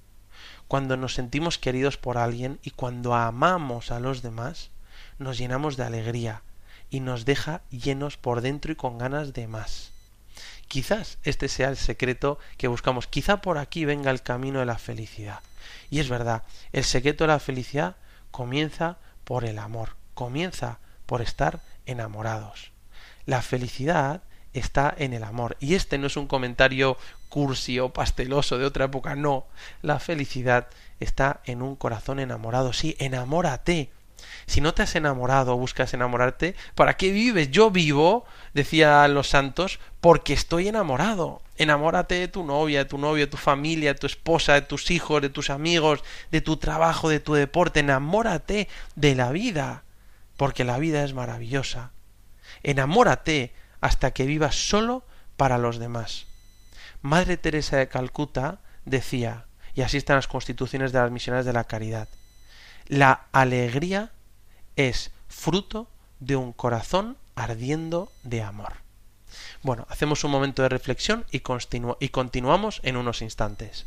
cuando nos sentimos queridos por alguien y cuando amamos a los demás, nos llenamos de alegría y nos deja llenos por dentro y con ganas de más. Quizás este sea el secreto que buscamos, quizá por aquí venga el camino de la felicidad. Y es verdad, el secreto de la felicidad comienza por el amor, comienza por estar enamorados. La felicidad está en el amor. Y este no es un comentario cursi o pasteloso de otra época, no. La felicidad está en un corazón enamorado. Sí, enamórate. Si no te has enamorado o buscas enamorarte, ¿para qué vives? Yo vivo, decían los santos, porque estoy enamorado. Enamórate de tu novia, de tu novio, de tu familia, de tu esposa, de tus hijos, de tus amigos, de tu trabajo, de tu deporte. Enamórate de la vida, porque la vida es maravillosa. Enamórate hasta que vivas solo para los demás. Madre Teresa de Calcuta decía, y así están las constituciones de las misiones de la caridad, la alegría es fruto de un corazón ardiendo de amor. Bueno, hacemos un momento de reflexión y continuamos en unos instantes.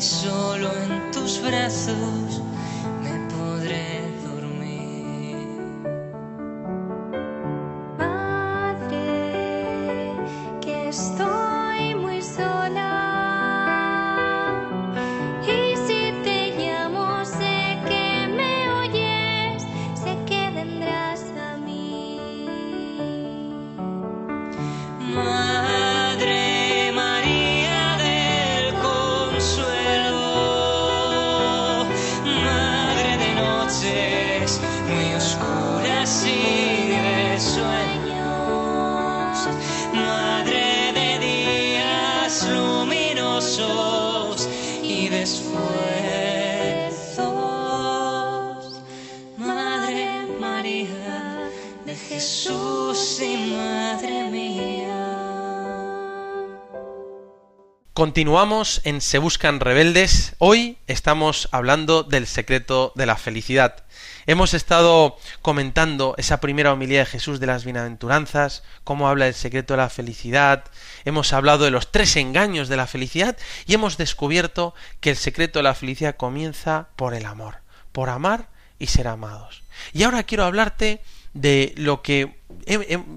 Solo en tus brazos Madre de días y Madre María de Jesús y Madre mía. Continuamos en Se Buscan Rebeldes. Hoy estamos hablando del secreto de la felicidad. Hemos estado comentando esa primera homilía de Jesús de las bienaventuranzas, cómo habla del secreto de la felicidad, hemos hablado de los tres engaños de la felicidad y hemos descubierto que el secreto de la felicidad comienza por el amor, por amar y ser amados. Y ahora quiero hablarte de lo que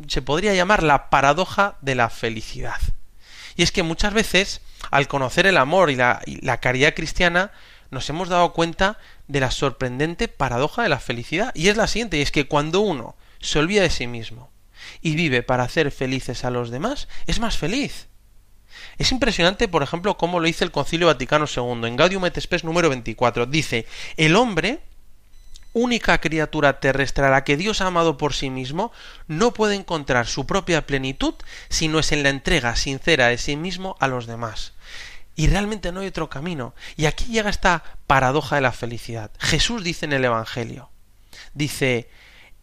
se podría llamar la paradoja de la felicidad. Y es que muchas veces, al conocer el amor y la, y la caridad cristiana, nos hemos dado cuenta de la sorprendente paradoja de la felicidad. Y es la siguiente, y es que cuando uno se olvida de sí mismo y vive para hacer felices a los demás, es más feliz. Es impresionante, por ejemplo, cómo lo dice el Concilio Vaticano II en Gaudium et Spes número 24. Dice, el hombre, única criatura terrestre a la que Dios ha amado por sí mismo, no puede encontrar su propia plenitud si no es en la entrega sincera de sí mismo a los demás. Y realmente no hay otro camino. Y aquí llega esta paradoja de la felicidad. Jesús dice en el Evangelio, dice,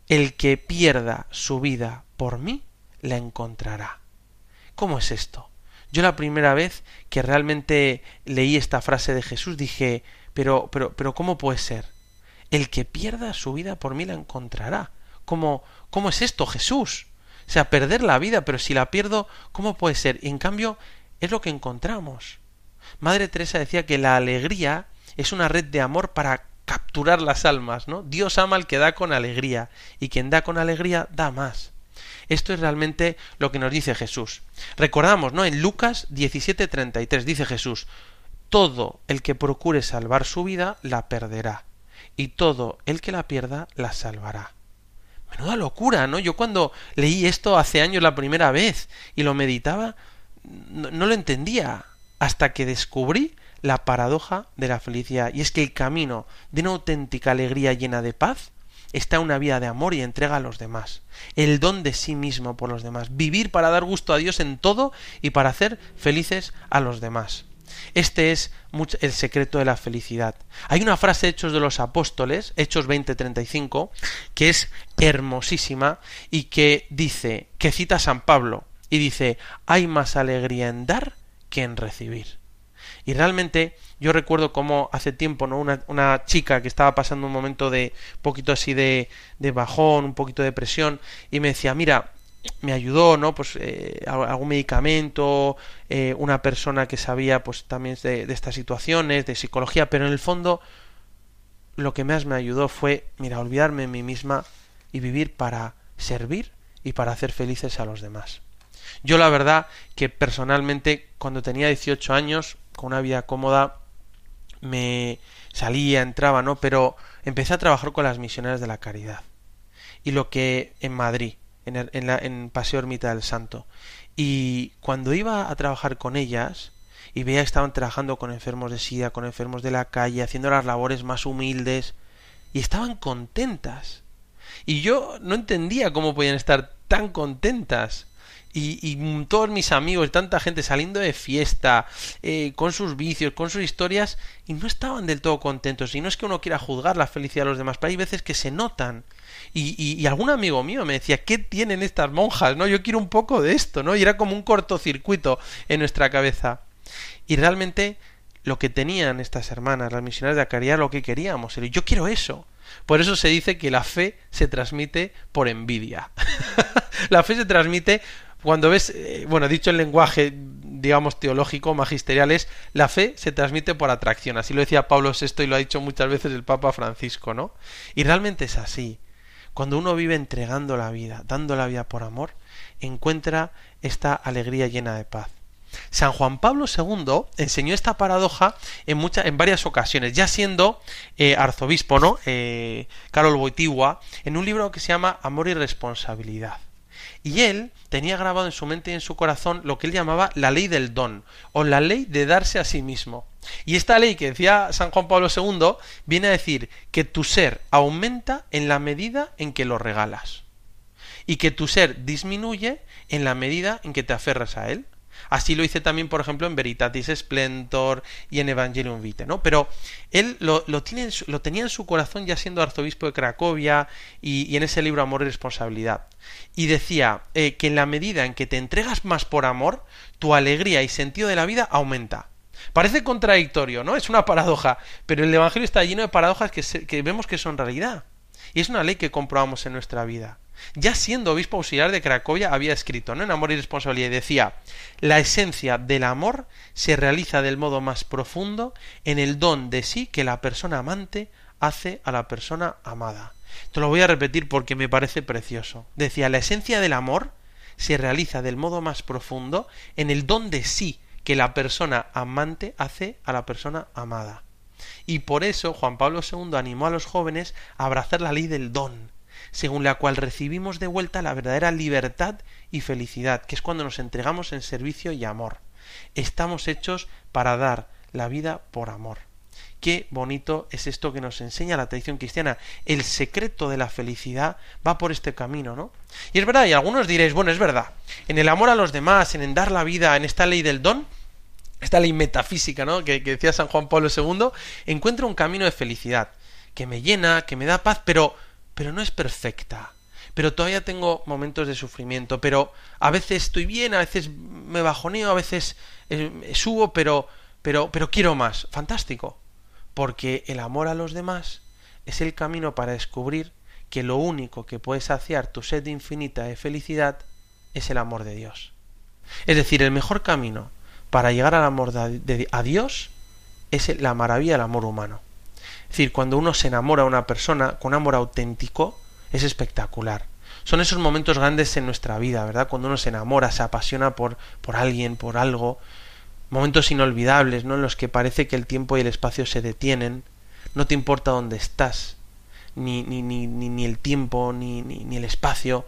el que pierda su vida por mí, la encontrará. ¿Cómo es esto? Yo la primera vez que realmente leí esta frase de Jesús dije, pero, pero, pero, ¿cómo puede ser? El que pierda su vida por mí la encontrará. ¿Cómo, cómo es esto, Jesús? O sea, perder la vida, pero si la pierdo, ¿cómo puede ser? Y en cambio, es lo que encontramos. Madre Teresa decía que la alegría es una red de amor para capturar las almas, ¿no? Dios ama al que da con alegría, y quien da con alegría da más. Esto es realmente lo que nos dice Jesús. Recordamos, ¿no? En Lucas 17:33 dice Jesús, todo el que procure salvar su vida la perderá, y todo el que la pierda la salvará. Menuda locura, ¿no? Yo cuando leí esto hace años la primera vez y lo meditaba, no, no lo entendía, hasta que descubrí la paradoja de la felicidad, y es que el camino de una auténtica alegría llena de paz está una vida de amor y entrega a los demás, el don de sí mismo por los demás, vivir para dar gusto a Dios en todo y para hacer felices a los demás. Este es el secreto de la felicidad. Hay una frase de Hechos de los Apóstoles, Hechos 20:35, que es hermosísima y que dice, que cita San Pablo, y dice, hay más alegría en dar que en recibir. Y realmente yo recuerdo como hace tiempo, ¿no? Una, una, chica que estaba pasando un momento de poquito así de, de bajón, un poquito de depresión, y me decía, mira, me ayudó, ¿no? Pues eh, algún medicamento, eh, una persona que sabía, pues también de, de estas situaciones, de psicología, pero en el fondo lo que más me ayudó fue, mira, olvidarme de mí misma y vivir para servir y para hacer felices a los demás. Yo la verdad que personalmente cuando tenía 18 años, con una vida cómoda, me salía, entraba, ¿no? Pero empecé a trabajar con las misioneras de la caridad. Y lo que en Madrid, en, el, en, la, en Paseo Ermita del Santo. Y cuando iba a trabajar con ellas, y veía que estaban trabajando con enfermos de sida, con enfermos de la calle, haciendo las labores más humildes, y estaban contentas. Y yo no entendía cómo podían estar tan contentas. Y, todos mis amigos, tanta gente saliendo de fiesta, eh, con sus vicios, con sus historias, y no estaban del todo contentos. Y no es que uno quiera juzgar la felicidad de los demás, pero hay veces que se notan. Y, y, algún amigo mío me decía, ¿qué tienen estas monjas? ¿No? Yo quiero un poco de esto, ¿no? Y era como un cortocircuito en nuestra cabeza. Y realmente lo que tenían estas hermanas, las misioneras de la caridad, lo que queríamos. Yo quiero eso. Por eso se dice que la fe se transmite por envidia. la fe se transmite cuando ves, eh, bueno, dicho en lenguaje, digamos, teológico, magisterial, es la fe se transmite por atracción. Así lo decía Pablo VI y lo ha dicho muchas veces el Papa Francisco, ¿no? Y realmente es así. Cuando uno vive entregando la vida, dando la vida por amor, encuentra esta alegría llena de paz. San Juan Pablo II enseñó esta paradoja en, muchas, en varias ocasiones, ya siendo eh, arzobispo, ¿no? Eh, Carol Boitigua, en un libro que se llama Amor y Responsabilidad. Y él tenía grabado en su mente y en su corazón lo que él llamaba la ley del don, o la ley de darse a sí mismo. Y esta ley que decía San Juan Pablo II viene a decir que tu ser aumenta en la medida en que lo regalas, y que tu ser disminuye en la medida en que te aferras a él. Así lo hice también, por ejemplo, en Veritatis Splendor y en Evangelium Vitae, ¿no? Pero él lo, tiene lo, tenía en su corazón ya siendo arzobispo de Cracovia y, y en ese libro Amor y Responsabilidad. Y decía eh, que en la medida en que te entregas más por amor, tu alegría y sentido de la vida aumenta. Parece contradictorio, ¿no? Es una paradoja, pero el Evangelio está lleno de paradojas que, se, que vemos que son realidad. Y es una ley que comprobamos en nuestra vida ya siendo obispo auxiliar de Cracovia, había escrito ¿no? en Amor y Responsabilidad y decía, la esencia del amor se realiza del modo más profundo en el don de sí que la persona amante hace a la persona amada. Te lo voy a repetir porque me parece precioso. Decía, la esencia del amor se realiza del modo más profundo en el don de sí que la persona amante hace a la persona amada. Y por eso Juan Pablo II animó a los jóvenes a abrazar la ley del don, según la cual recibimos de vuelta la verdadera libertad y felicidad, que es cuando nos entregamos en servicio y amor. Estamos hechos para dar la vida por amor. Qué bonito es esto que nos enseña la tradición cristiana. El secreto de la felicidad va por este camino, ¿no? Y es verdad, y algunos diréis, bueno, es verdad, en el amor a los demás, en dar la vida, en esta ley del don, esta ley metafísica, ¿no? Que, que decía San Juan Pablo II, encuentro un camino de felicidad, que me llena, que me da paz, pero, pero no es perfecta pero todavía tengo momentos de sufrimiento, pero a veces estoy bien, a veces me bajoneo, a veces eh, subo, pero, pero, pero quiero más. Fantástico, porque el amor a los demás es el camino para descubrir que lo único que puede saciar tu sed infinita de felicidad es el amor de Dios. Es decir, el mejor camino para llegar al amor de, a Dios es la maravilla del amor humano. Es decir, cuando uno se enamora a una persona con amor auténtico, es espectacular. Son esos momentos grandes en nuestra vida, ¿verdad? Cuando uno se enamora, se apasiona por, por alguien, por algo. Momentos inolvidables, ¿no? En los que parece que el tiempo y el espacio se detienen. No te importa dónde estás, ni, ni, ni, ni el tiempo, ni, ni, ni el espacio.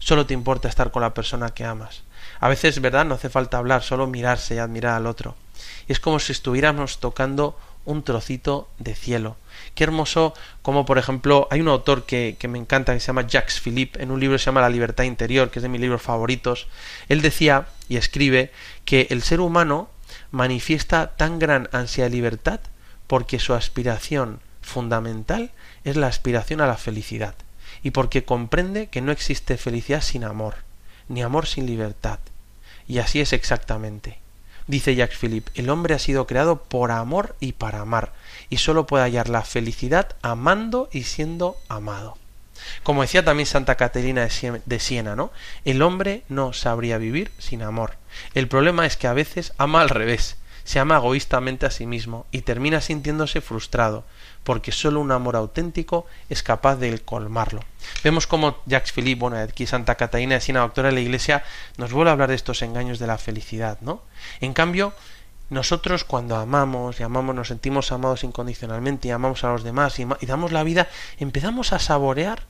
Solo te importa estar con la persona que amas. A veces, ¿verdad? No hace falta hablar, solo mirarse y admirar al otro. Y es como si estuviéramos tocando un trocito de cielo. Qué hermoso como, por ejemplo, hay un autor que, que me encanta que se llama Jacques Philippe, en un libro que se llama La libertad interior, que es de mis libros favoritos. Él decía y escribe que el ser humano manifiesta tan gran ansia de libertad porque su aspiración fundamental es la aspiración a la felicidad y porque comprende que no existe felicidad sin amor, ni amor sin libertad. Y así es exactamente. Dice Jacques Philippe, el hombre ha sido creado por amor y para amar, y solo puede hallar la felicidad amando y siendo amado. Como decía también Santa Caterina de Siena, ¿no? El hombre no sabría vivir sin amor. El problema es que a veces ama al revés, se ama egoístamente a sí mismo y termina sintiéndose frustrado, porque solo un amor auténtico es capaz de colmarlo. Vemos como Jacques Philippe, bueno, aquí Santa Catalina de doctora de la Iglesia, nos vuelve a hablar de estos engaños de la felicidad, ¿no? En cambio, nosotros cuando amamos y amamos, nos sentimos amados incondicionalmente y amamos a los demás y, y damos la vida, empezamos a saborear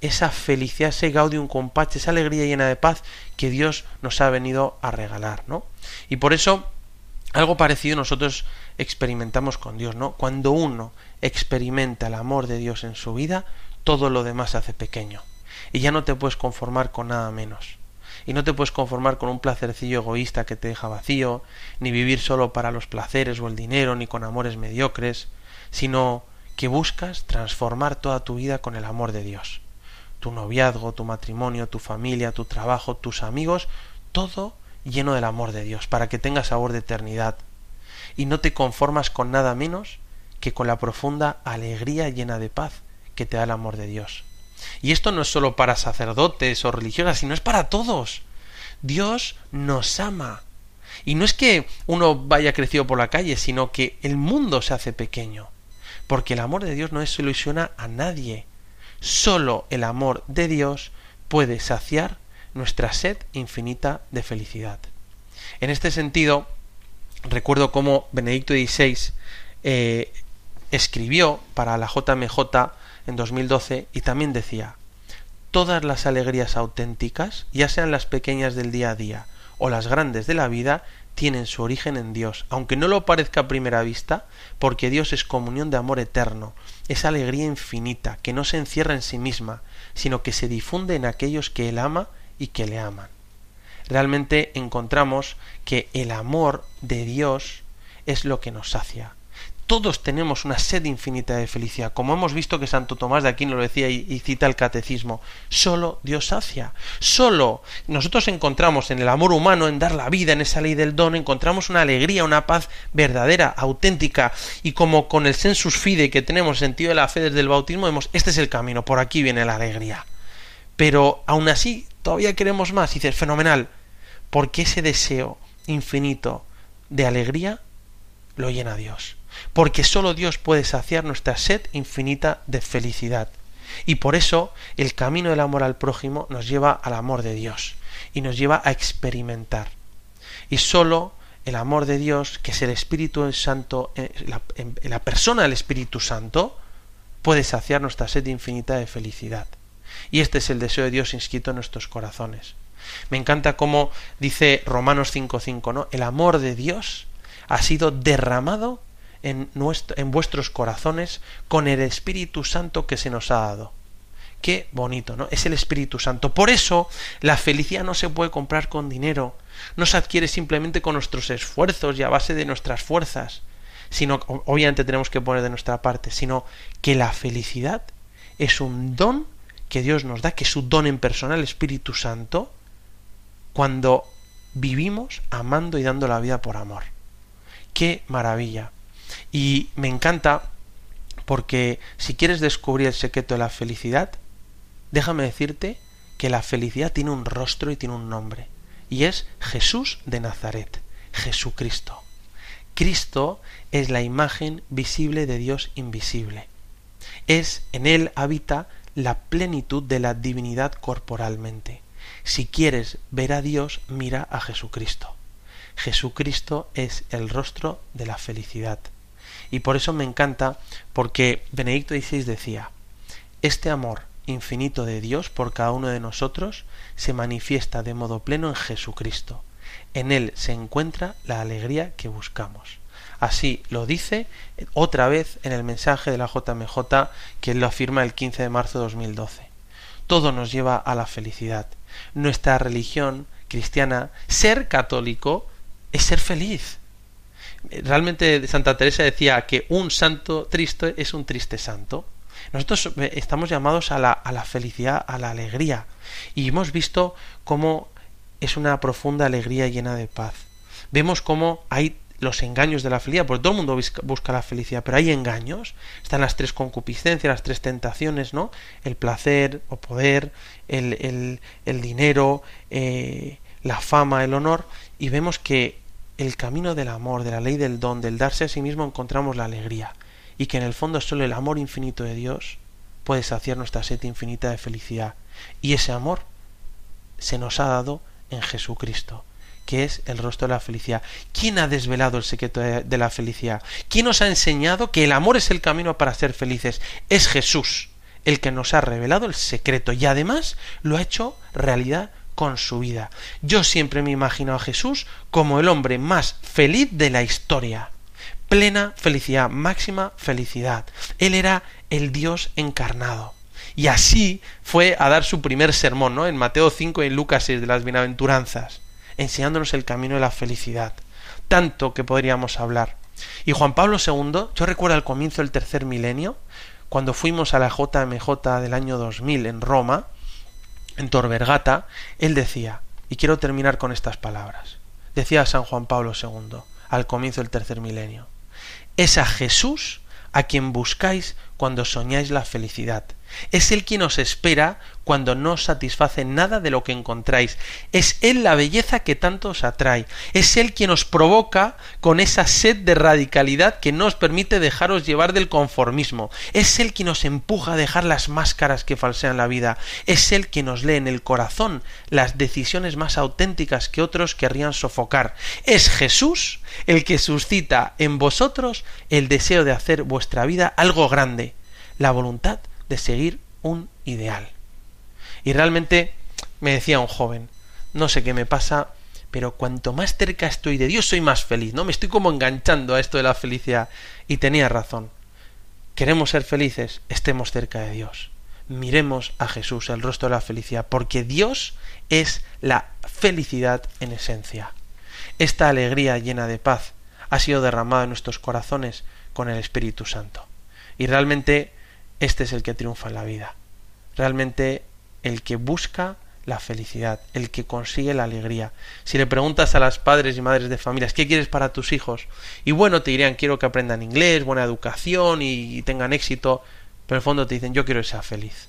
esa felicidad, ese gaudium compache, esa alegría llena de paz que Dios nos ha venido a regalar, ¿no? Y por eso algo parecido nosotros experimentamos con Dios, ¿no? Cuando uno experimenta el amor de Dios en su vida, todo lo demás se hace pequeño. Y ya no te puedes conformar con nada menos. Y no te puedes conformar con un placercillo egoísta que te deja vacío, ni vivir solo para los placeres o el dinero, ni con amores mediocres, sino que buscas transformar toda tu vida con el amor de Dios. Tu noviazgo, tu matrimonio, tu familia, tu trabajo, tus amigos, todo lleno del amor de Dios, para que tengas sabor de eternidad. Y no te conformas con nada menos que con la profunda alegría llena de paz que te da el amor de Dios. Y esto no es solo para sacerdotes o religiosas, sino es para todos. Dios nos ama. Y no es que uno vaya crecido por la calle, sino que el mundo se hace pequeño. Porque el amor de Dios no ilusiona a nadie. Solo el amor de Dios puede saciar nuestra sed infinita de felicidad. En este sentido, recuerdo cómo Benedicto XVI eh, escribió para la JMJ en 2012 y también decía, todas las alegrías auténticas, ya sean las pequeñas del día a día o las grandes de la vida, tienen su origen en Dios, aunque no lo parezca a primera vista, porque Dios es comunión de amor eterno, es alegría infinita, que no se encierra en sí misma, sino que se difunde en aquellos que Él ama y que le aman. Realmente encontramos que el amor de Dios es lo que nos sacia. Todos tenemos una sed infinita de felicidad, como hemos visto que Santo Tomás de Aquino lo decía y, cita el catecismo. Solo Dios sacia. Solo nosotros encontramos en el amor humano, en dar la vida, en esa ley del don, encontramos una alegría, una paz verdadera, auténtica, y como con el sensus fide que tenemos, sentido de la fe desde el bautismo, vemos, este es el camino, por aquí viene la alegría. Pero aún así todavía queremos más. Y dices, fenomenal, porque ese deseo infinito de alegría lo llena Dios. Porque sólo Dios puede saciar nuestra sed infinita de felicidad. Y por eso el camino del amor al prójimo nos lleva al amor de Dios. y nos lleva a experimentar. Y solo el amor de Dios, que es el Espíritu Santo, eh, la persona del Espíritu Santo, puede saciar nuestra sed infinita de felicidad. Y este es el deseo de Dios inscrito en nuestros corazones. Me encanta cómo dice Romanos 5.5, ¿no? El amor de Dios ha sido derramado en, nuestro, en vuestros corazones con el Espíritu Santo que se nos ha dado. Qué bonito, ¿no? Es el Espíritu Santo. Por eso la felicidad no se puede comprar con dinero, no se adquiere simplemente con nuestros esfuerzos y a base de nuestras fuerzas, sino obviamente tenemos que poner de nuestra parte, sino que la felicidad es un don que Dios nos da, que es un don en persona, el Espíritu Santo, cuando vivimos amando y dando la vida por amor. Qué maravilla. Y me encanta porque si quieres descubrir el secreto de la felicidad, déjame decirte que la felicidad tiene un rostro y tiene un nombre. Y es Jesús de Nazaret, Jesucristo. Cristo es la imagen visible de Dios invisible. Es en él habita la plenitud de la divinidad corporalmente. Si quieres ver a Dios, mira a Jesucristo. Jesucristo es el rostro de la felicidad. Y por eso me encanta, porque Benedicto XVI decía, este amor infinito de Dios por cada uno de nosotros se manifiesta de modo pleno en Jesucristo. En Él se encuentra la alegría que buscamos. Así lo dice otra vez en el mensaje de la JMJ que él lo afirma el 15 de marzo de 2012. Todo nos lleva a la felicidad. Nuestra religión cristiana, ser católico, es ser feliz. Realmente Santa Teresa decía que un santo triste es un triste santo. Nosotros estamos llamados a la, a la felicidad, a la alegría. Y hemos visto cómo es una profunda alegría llena de paz. Vemos cómo hay los engaños de la felicidad, porque todo el mundo busca la felicidad, pero hay engaños, están las tres concupiscencias, las tres tentaciones, ¿no? El placer o poder, el, el, el dinero, eh, la fama, el honor, y vemos que el camino del amor, de la ley del don, del darse a sí mismo, encontramos la alegría, y que en el fondo solo el amor infinito de Dios puede saciar nuestra sed infinita de felicidad, y ese amor se nos ha dado en Jesucristo que es el rostro de la felicidad. ¿Quién ha desvelado el secreto de, la felicidad? ¿Quién nos ha enseñado que el amor es el camino para ser felices? Es Jesús, el que nos ha revelado el secreto y además lo ha hecho realidad con su vida. Yo siempre me imagino a Jesús como el hombre más feliz de la historia. Plena felicidad, máxima felicidad. Él era el Dios encarnado. Y así fue a dar su primer sermón, ¿no? En Mateo 5 y en Lucas 6 de las bienaventuranzas enseñándonos el camino de la felicidad. Tanto que podríamos hablar. Y Juan Pablo II, yo recuerdo al comienzo del tercer milenio, cuando fuimos a la JMJ del año 2000 en Roma, en Tor Vergata, él decía, y quiero terminar con estas palabras, decía San Juan Pablo II, al comienzo del tercer milenio, es a Jesús a quien buscáis cuando soñáis la felicidad. Es Él quien os espera cuando no os satisface nada de lo que encontráis. Es Él la belleza que tanto os atrae. Es Él quien os provoca con esa sed de radicalidad que no os permite dejaros llevar del conformismo. Es Él quien os empuja a dejar las máscaras que falsean la vida. Es Él quien os lee en el corazón las decisiones más auténticas que otros querrían sofocar. Es Jesús el que suscita en vosotros el deseo de hacer vuestra vida algo grande, la voluntad de seguir un ideal. Y realmente me decía un joven, no sé qué me pasa, pero cuanto más cerca estoy de Dios soy más feliz, ¿no? Me estoy como enganchando a esto de la felicidad. Y tenía razón. Queremos ser felices, estemos cerca de Dios. Miremos a Jesús, el rostro de la felicidad, porque Dios es la felicidad en esencia. Esta alegría llena de paz ha sido derramada en nuestros corazones con el Espíritu Santo. Y realmente este es el que triunfa en la vida. Realmente el que busca la felicidad, el que consigue la alegría. Si le preguntas a las padres y madres de familias qué quieres para tus hijos, y bueno, te dirían quiero que aprendan inglés, buena educación y, tengan éxito, pero en el fondo te dicen yo quiero que sea feliz.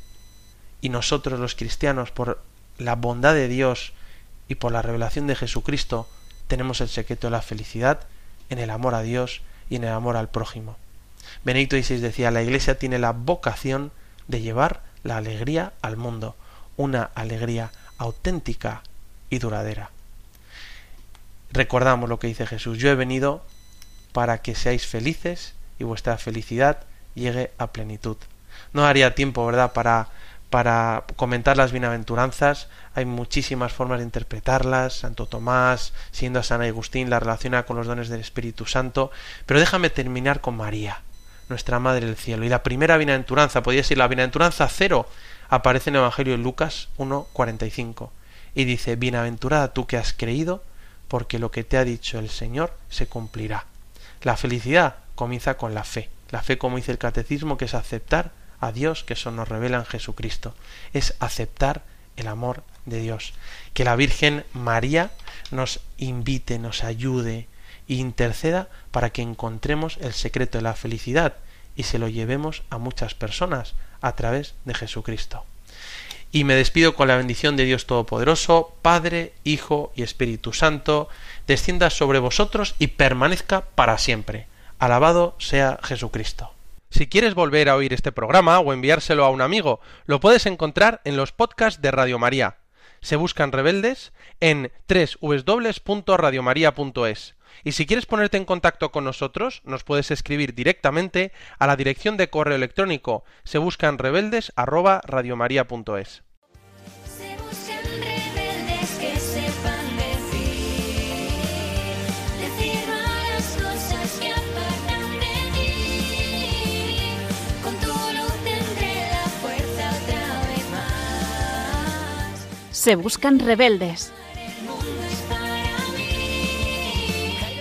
Y nosotros los cristianos, por la bondad de Dios y por la revelación de Jesucristo, tenemos el secreto de la felicidad en el amor a Dios y en el amor al prójimo. Benedicto XVI decía, la Iglesia tiene la vocación de llevar la alegría al mundo una alegría auténtica y duradera. Recordamos lo que dice Jesús, yo he venido para que seáis felices y vuestra felicidad llegue a plenitud. No haría tiempo, ¿verdad?, para para comentar las bienaventuranzas. Hay muchísimas formas de interpretarlas. Santo Tomás, siendo a San Agustín, la relaciona con los dones del Espíritu Santo. Pero déjame terminar con María, nuestra Madre del Cielo. Y la primera bienaventuranza, podría ser la bienaventuranza cero, aparece en el Evangelio de Lucas 1.45. Y dice, Bienaventurada tú que has creído, porque lo que te ha dicho el Señor se cumplirá. La felicidad comienza con la fe. La fe, como dice el catecismo, que es aceptar a Dios que eso nos revela en Jesucristo. Es aceptar el amor de Dios. Que la Virgen María nos invite, nos ayude interceda para que encontremos el secreto de la felicidad y se lo llevemos a muchas personas a través de Jesucristo. Y me despido con la bendición de Dios Todopoderoso, Padre, Hijo y Espíritu Santo, descienda sobre vosotros y permanezca para siempre. Alabado sea Jesucristo. Si quieres volver a oír este programa o enviárselo a un amigo, lo puedes encontrar en los podcasts de Radio María. Se buscan rebeldes en www.radiomaria.es. Y si quieres ponerte en contacto con nosotros, nos puedes escribir directamente a la dirección de correo electrónico se buscan rebeldes Se buscan rebeldes que sepan